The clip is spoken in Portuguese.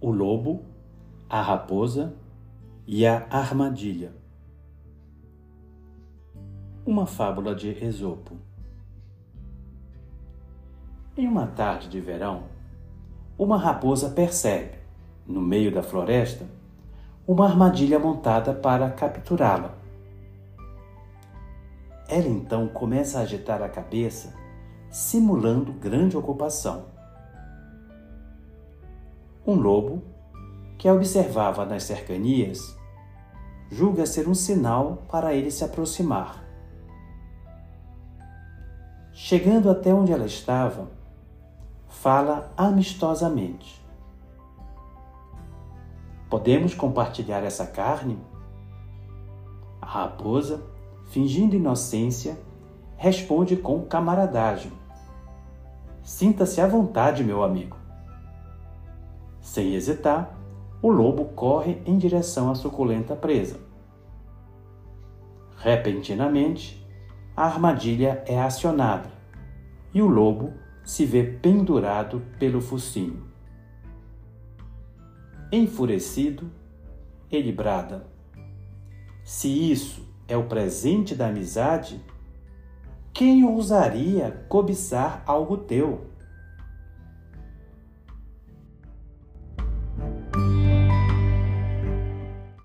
O lobo, a raposa e a armadilha. Uma fábula de Esopo. Em uma tarde de verão, uma raposa percebe, no meio da floresta, uma armadilha montada para capturá-la. Ela então começa a agitar a cabeça, simulando grande ocupação. Um lobo, que a observava nas cercanias, julga ser um sinal para ele se aproximar. Chegando até onde ela estava, fala amistosamente. Podemos compartilhar essa carne? A raposa, fingindo inocência, responde com camaradagem: Sinta-se à vontade, meu amigo. Sem hesitar, o lobo corre em direção à suculenta presa. Repentinamente, a armadilha é acionada e o lobo se vê pendurado pelo focinho. Enfurecido, ele brada: Se isso é o presente da amizade, quem ousaria cobiçar algo teu?